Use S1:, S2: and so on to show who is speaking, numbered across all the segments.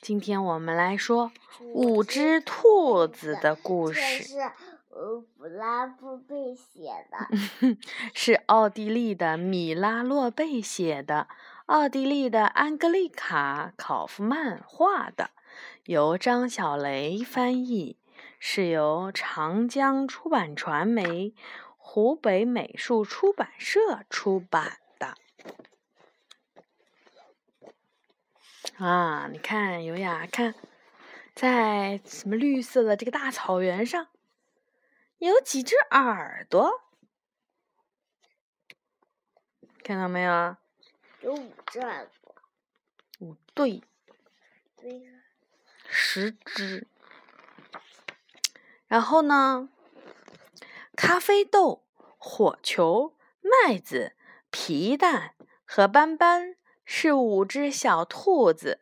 S1: 今天我们来说五只兔子的故事。
S2: 是呃布拉布贝写的。
S1: 是奥地利的米拉洛贝写的，奥地利的安格丽卡·考夫曼画的，由张小雷翻译，是由长江出版传媒、湖北美术出版社出版的。啊，你看，优雅，看，在什么绿色的这个大草原上，有几只耳朵，看到没有？
S2: 有五只耳朵。
S1: 五对，
S2: 对呀。
S1: 十只。然后呢？咖啡豆、火球、麦子、皮蛋和斑斑。是五只小兔子，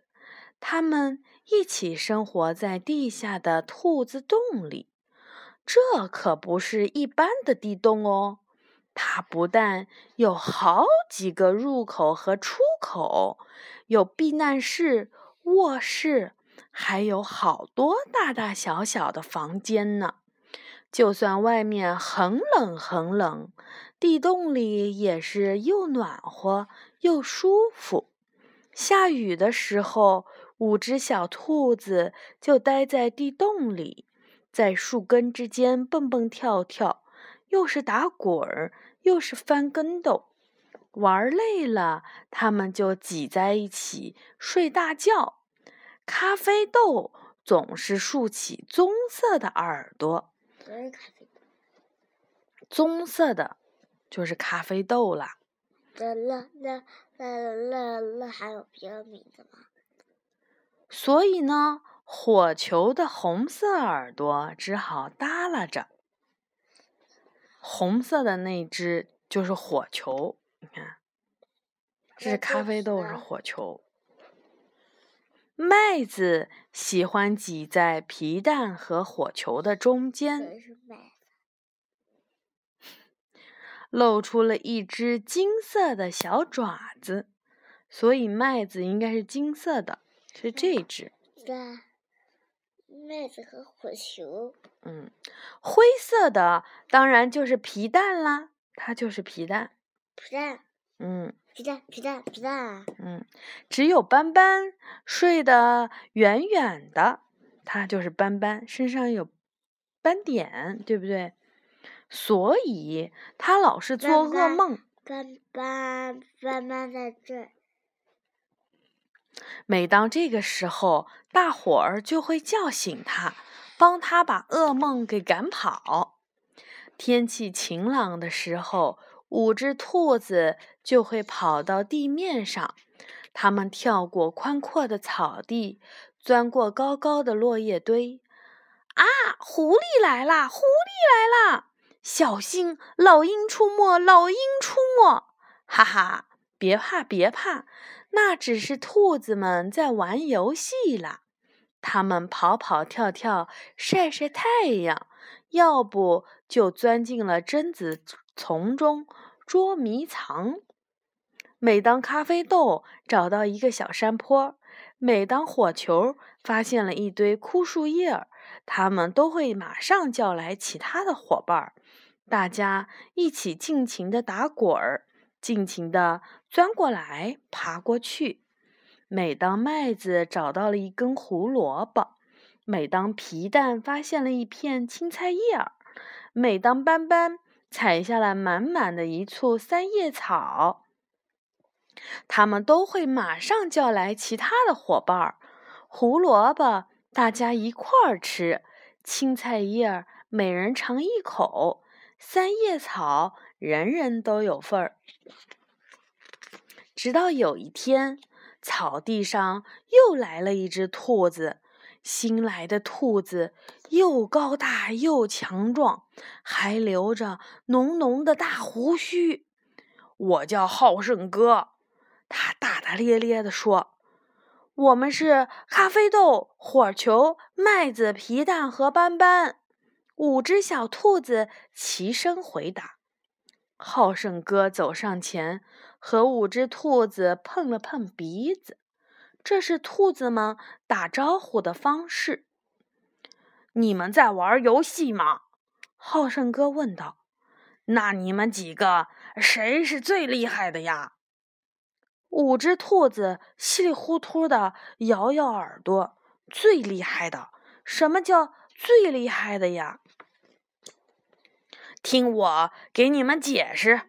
S1: 它们一起生活在地下的兔子洞里。这可不是一般的地洞哦，它不但有好几个入口和出口，有避难室、卧室，还有好多大大小小的房间呢。就算外面很冷很冷，地洞里也是又暖和又舒服。下雨的时候，五只小兔子就待在地洞里，在树根之间蹦蹦跳跳，又是打滚儿，又是翻跟斗。玩累了，它们就挤在一起睡大觉。咖啡豆总是竖起棕色的耳朵。棕色的，就是咖啡豆啦。
S2: 那那那那那那还有别的名字吗？
S1: 所以呢，火球的红色耳朵只好耷拉着。红色的那只就是火球，你看，这是咖啡豆，是火球。麦子喜欢挤在皮蛋和火球的中间，露出了一只金色的小爪子，所以麦子应该是金色的，是这只。
S2: 对，麦子和火球。
S1: 嗯，灰色的当然就是皮蛋啦，它就是皮蛋。
S2: 皮蛋。
S1: 嗯。
S2: 皮蛋，皮蛋，皮蛋。
S1: 嗯，只有斑斑睡得远远的，它就是斑斑，身上有斑点，对不对？所以他老是做噩梦。
S2: 斑斑，斑斑在这。
S1: 每当这个时候，大伙儿就会叫醒他，帮他把噩梦给赶跑。天气晴朗的时候。五只兔子就会跑到地面上，它们跳过宽阔的草地，钻过高高的落叶堆。啊，狐狸来啦！狐狸来啦！小心，老鹰出没！老鹰出没！哈哈，别怕，别怕，那只是兔子们在玩游戏啦。它们跑跑跳跳，晒晒太阳，要不就钻进了榛子丛中。捉迷藏。每当咖啡豆找到一个小山坡，每当火球发现了一堆枯树叶，他们都会马上叫来其他的伙伴儿，大家一起尽情的打滚儿，尽情的钻过来、爬过去。每当麦子找到了一根胡萝卜，每当皮蛋发现了一片青菜叶儿，每当斑斑。采下了满满的一簇三叶草，他们都会马上叫来其他的伙伴儿。胡萝卜大家一块儿吃，青菜叶儿每人尝一口，三叶草人人都有份儿。直到有一天，草地上又来了一只兔子。新来的兔子又高大又强壮，还留着浓浓的大胡须。我叫好胜哥，他大大咧咧地说：“我们是咖啡豆、火球、麦子、皮蛋和斑斑。”五只小兔子齐声回答。好胜哥走上前，和五只兔子碰了碰鼻子。这是兔子们打招呼的方式。你们在玩游戏吗？好胜哥问道。那你们几个谁是最厉害的呀？五只兔子稀里糊涂的摇摇耳朵。最厉害的？什么叫最厉害的呀？听我给你们解释。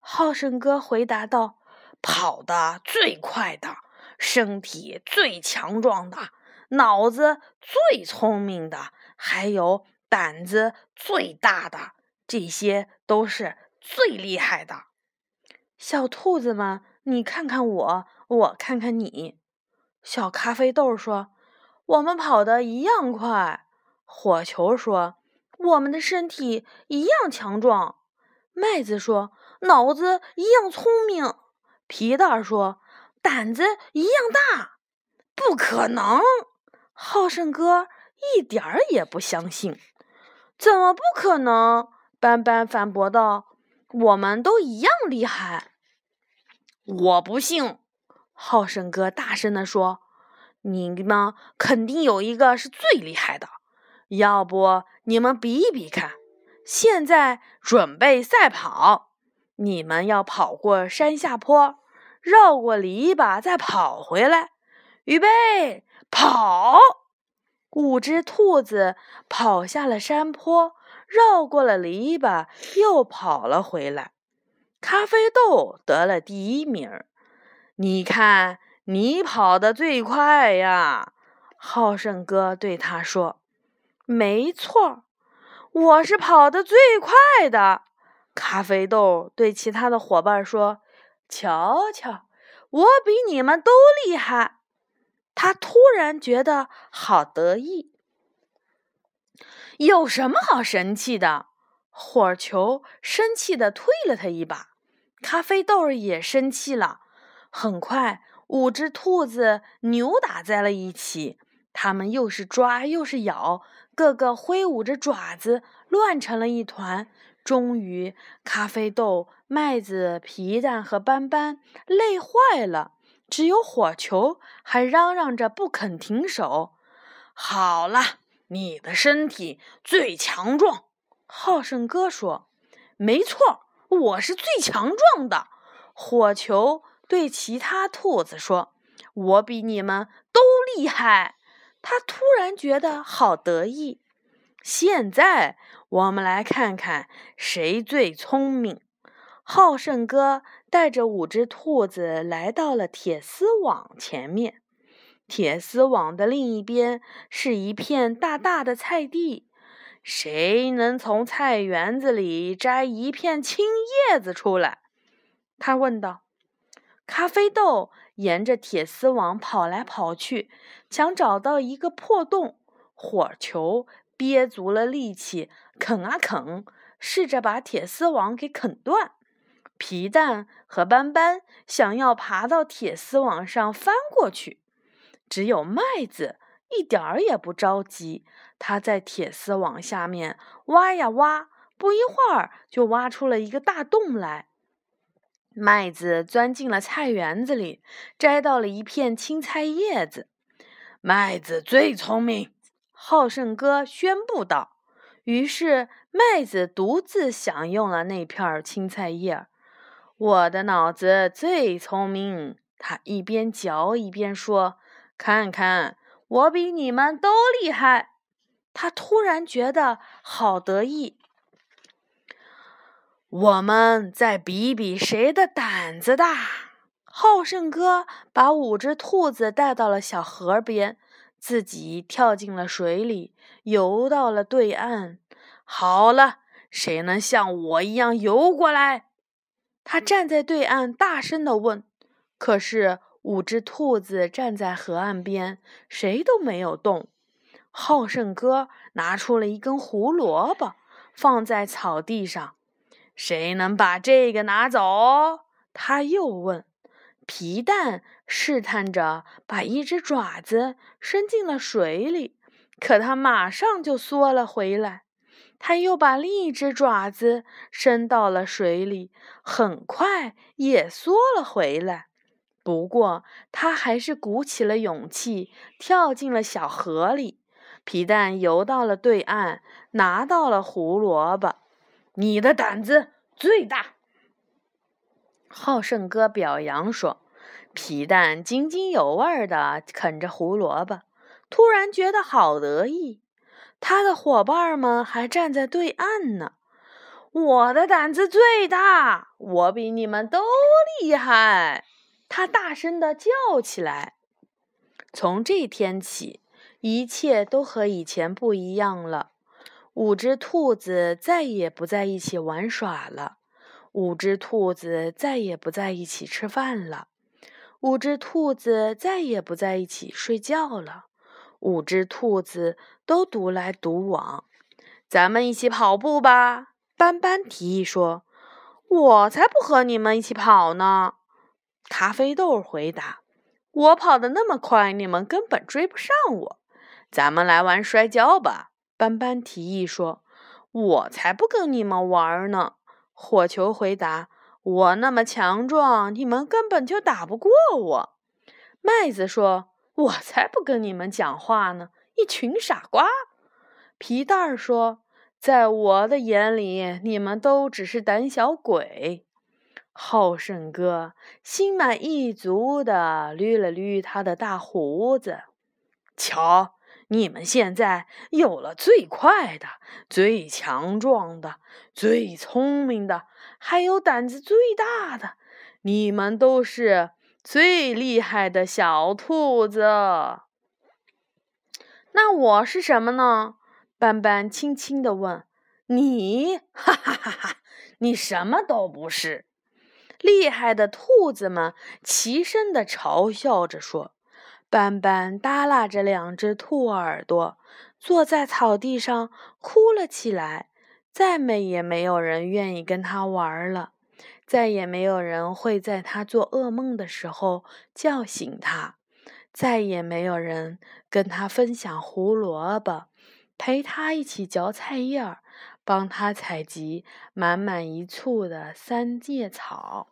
S1: 好胜哥回答道：“跑得最快的，身体最强壮的，脑子最聪明的，还有胆子最大的，这些都是最厉害的。”小兔子们，你看看我，我看看你。小咖啡豆说：“我们跑得一样快。”火球说：“我们的身体一样强壮。”麦子说：“脑子一样聪明。”皮蛋说：“胆子一样大。”不可能！好胜哥一点儿也不相信。怎么不可能？斑斑反驳道：“我们都一样厉害。”我不信！好胜哥大声地说：“你们肯定有一个是最厉害的，要不你们比一比看。”现在准备赛跑，你们要跑过山下坡，绕过篱笆，再跑回来。预备，跑！五只兔子跑下了山坡，绕过了篱笆，又跑了回来。咖啡豆得了第一名。你看，你跑得最快呀！好胜哥对他说：“没错。”我是跑得最快的，咖啡豆对其他的伙伴说：“瞧瞧，我比你们都厉害。”他突然觉得好得意。有什么好神气的？火球生气的推了他一把，咖啡豆也生气了。很快，五只兔子扭打在了一起，它们又是抓又是咬。个个挥舞着爪子，乱成了一团。终于，咖啡豆、麦子、皮蛋和斑斑累坏了，只有火球还嚷嚷着不肯停手。好了，你的身体最强壮，好胜哥说：“没错，我是最强壮的。”火球对其他兔子说：“我比你们都厉害。”他突然觉得好得意。现在我们来看看谁最聪明。好胜哥带着五只兔子来到了铁丝网前面。铁丝网的另一边是一片大大的菜地。谁能从菜园子里摘一片青叶子出来？他问道。咖啡豆沿着铁丝网跑来跑去，想找到一个破洞。火球憋足了力气，啃啊啃，试着把铁丝网给啃断。皮蛋和斑斑想要爬到铁丝网上翻过去，只有麦子一点儿也不着急。他在铁丝网下面挖呀挖，不一会儿就挖出了一个大洞来。麦子钻进了菜园子里，摘到了一片青菜叶子。麦子最聪明，好胜哥宣布道。于是麦子独自享用了那片青菜叶。我的脑子最聪明，他一边嚼一边说：“看看，我比你们都厉害。”他突然觉得好得意。我们再比比谁的胆子大。好胜哥把五只兔子带到了小河边，自己跳进了水里，游到了对岸。好了，谁能像我一样游过来？他站在对岸，大声地问。可是五只兔子站在河岸边，谁都没有动。好胜哥拿出了一根胡萝卜，放在草地上。谁能把这个拿走？他又问。皮蛋试探着把一只爪子伸进了水里，可他马上就缩了回来。他又把另一只爪子伸到了水里，很快也缩了回来。不过他还是鼓起了勇气，跳进了小河里。皮蛋游到了对岸，拿到了胡萝卜。你的胆子最大，好胜哥表扬说。皮蛋津津有味地啃着胡萝卜，突然觉得好得意。他的伙伴们还站在对岸呢。我的胆子最大，我比你们都厉害！他大声地叫起来。从这天起，一切都和以前不一样了。五只兔子再也不在一起玩耍了，五只兔子再也不在一起吃饭了。五只兔子再也不在一起睡觉了，五只兔子都独来独往。咱们一起跑步吧，斑斑提议说：“我才不和你们一起跑呢。”咖啡豆回答：“我跑得那么快，你们根本追不上我。”咱们来玩摔跤吧，斑斑提议说：“我才不跟你们玩呢。”火球回答。我那么强壮，你们根本就打不过我。麦子说：“我才不跟你们讲话呢，一群傻瓜。”皮蛋儿说：“在我的眼里，你们都只是胆小鬼。”好胜哥心满意足地捋了捋他的大胡子，瞧。你们现在有了最快的、最强壮的、最聪明的，还有胆子最大的，你们都是最厉害的小兔子。那我是什么呢？斑斑轻轻地问。你，哈哈哈哈！你什么都不是。厉害的兔子们齐声地嘲笑着说。斑斑耷拉着两只兔耳朵，坐在草地上哭了起来。再没也没有人愿意跟他玩了，再也没有人会在他做噩梦的时候叫醒他，再也没有人跟他分享胡萝卜，陪他一起嚼菜叶儿，帮他采集满满一簇的三叶草。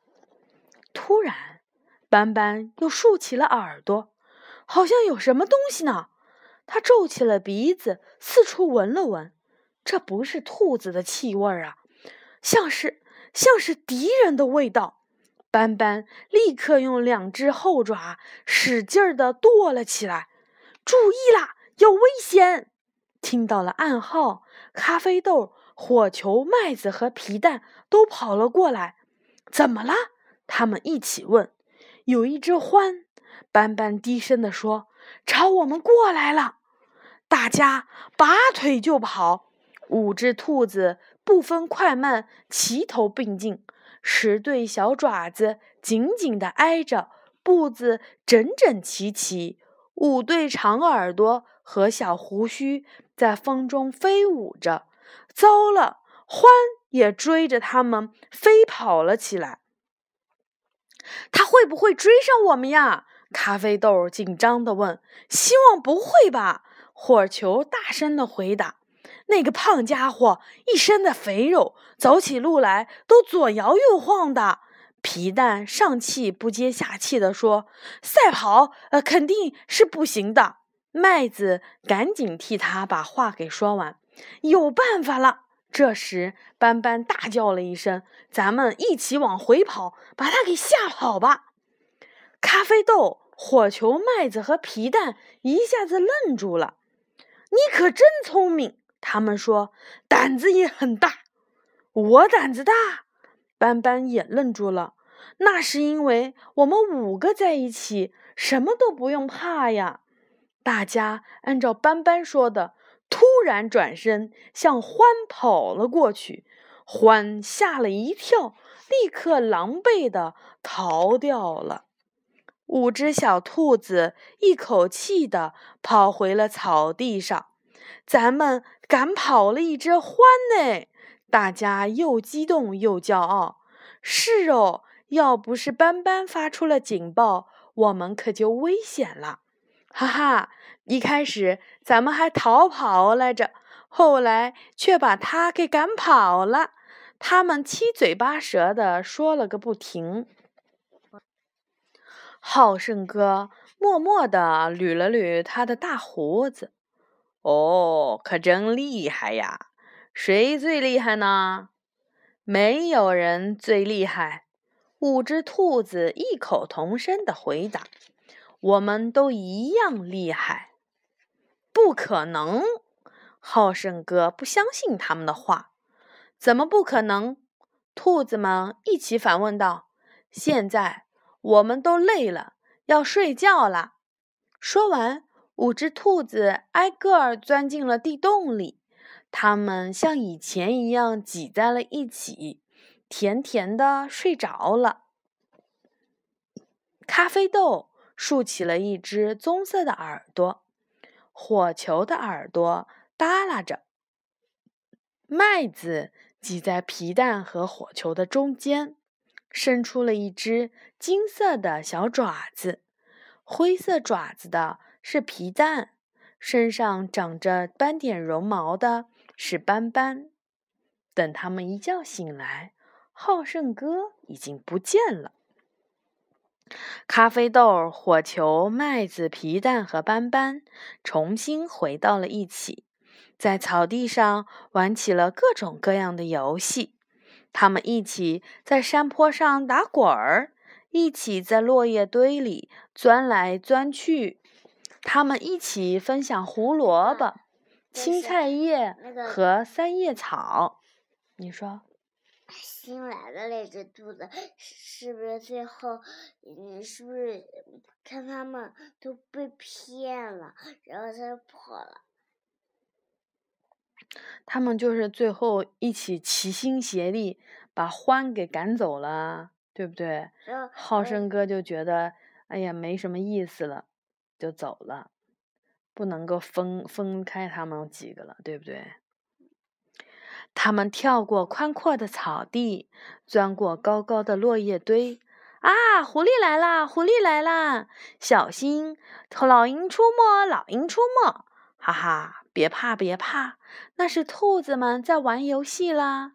S1: 突然，斑斑又竖起了耳朵。好像有什么东西呢？他皱起了鼻子，四处闻了闻，这不是兔子的气味啊，像是像是敌人的味道。斑斑立刻用两只后爪使劲儿地跺了起来。注意啦，有危险！听到了暗号，咖啡豆、火球、麦子和皮蛋都跑了过来。怎么了？他们一起问。有一只獾。斑斑低声地说：“朝我们过来了！”大家拔腿就跑。五只兔子不分快慢，齐头并进，十对小爪子紧紧地挨着，步子整整齐齐。五对长耳朵和小胡须在风中飞舞着。糟了，獾也追着他们飞跑了起来。他会不会追上我们呀？咖啡豆紧张地问：“希望不会吧？”火球大声地回答：“那个胖家伙一身的肥肉，走起路来都左摇右晃的。”皮蛋上气不接下气地说：“赛跑，呃，肯定是不行的。”麦子赶紧替他把话给说完：“有办法了！”这时，斑斑大叫了一声：“咱们一起往回跑，把他给吓跑吧！”咖啡豆。火球、麦子和皮蛋一下子愣住了。你可真聪明，他们说，胆子也很大。我胆子大，斑斑也愣住了。那是因为我们五个在一起，什么都不用怕呀。大家按照斑斑说的，突然转身向獾跑了过去。獾吓了一跳，立刻狼狈地逃掉了。五只小兔子一口气的跑回了草地上。咱们赶跑了一只獾呢！大家又激动又骄傲。是哦，要不是斑斑发出了警报，我们可就危险了。哈哈，一开始咱们还逃跑来着，后来却把他给赶跑了。他们七嘴八舌的说了个不停。好胜哥默默地捋了捋他的大胡子。哦，可真厉害呀！谁最厉害呢？没有人最厉害。五只兔子异口同声的回答：“我们都一样厉害。”不可能！好胜哥不相信他们的话。怎么不可能？兔子们一起反问道：“现在我们都累了，要睡觉了。”说完，五只兔子挨个儿钻进了地洞里。它们像以前一样挤在了一起，甜甜的睡着了。咖啡豆竖起了一只棕色的耳朵，火球的耳朵耷拉着。麦子挤在皮蛋和火球的中间，伸出了一只金色的小爪子。灰色爪子的是皮蛋，身上长着斑点绒毛的是斑斑。等他们一觉醒来，好胜哥已经不见了。咖啡豆、火球、麦子、皮蛋和斑斑重新回到了一起，在草地上玩起了各种各样的游戏。他们一起在山坡上打滚儿，一起在落叶堆里钻来钻去。他们一起分享胡萝卜、青菜叶和三叶草。你说？
S2: 新来的那只兔子是不是最后，你，是不是看他们都被骗了，然后它就跑了？
S1: 他们就是最后一起齐心协力把獾给赶走了，对不对？浩生哥就觉得，哎呀，没什么意思了，就走了，不能够分分开他们几个了，对不对？他们跳过宽阔的草地，钻过高高的落叶堆。啊，狐狸来啦！狐狸来啦！小心，老鹰出没！老鹰出没！哈哈，别怕，别怕，那是兔子们在玩游戏啦。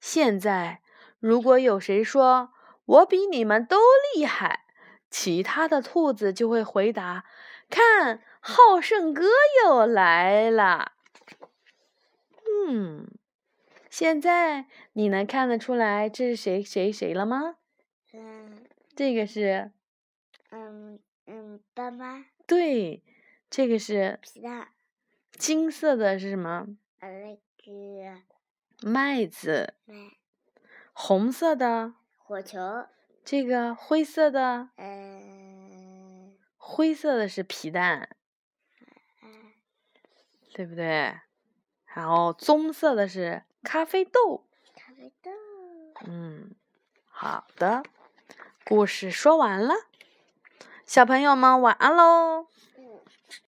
S1: 现在，如果有谁说我比你们都厉害，其他的兔子就会回答：“看，好胜哥又来了。”嗯。现在你能看得出来这是谁谁谁了吗？
S2: 嗯，
S1: 这个是，
S2: 嗯嗯，斑斑。
S1: 对，这个是
S2: 皮蛋。
S1: 金色的是什么？
S2: 呃，那个
S1: 麦子。
S2: 麦。
S1: 红色的。
S2: 火球。
S1: 这个灰色的。
S2: 嗯。
S1: 灰色的是皮蛋。
S2: 嗯。
S1: 对不对？然后棕色的是。咖啡豆，
S2: 咖啡豆。
S1: 嗯，好的，故事说完了，小朋友们晚安喽。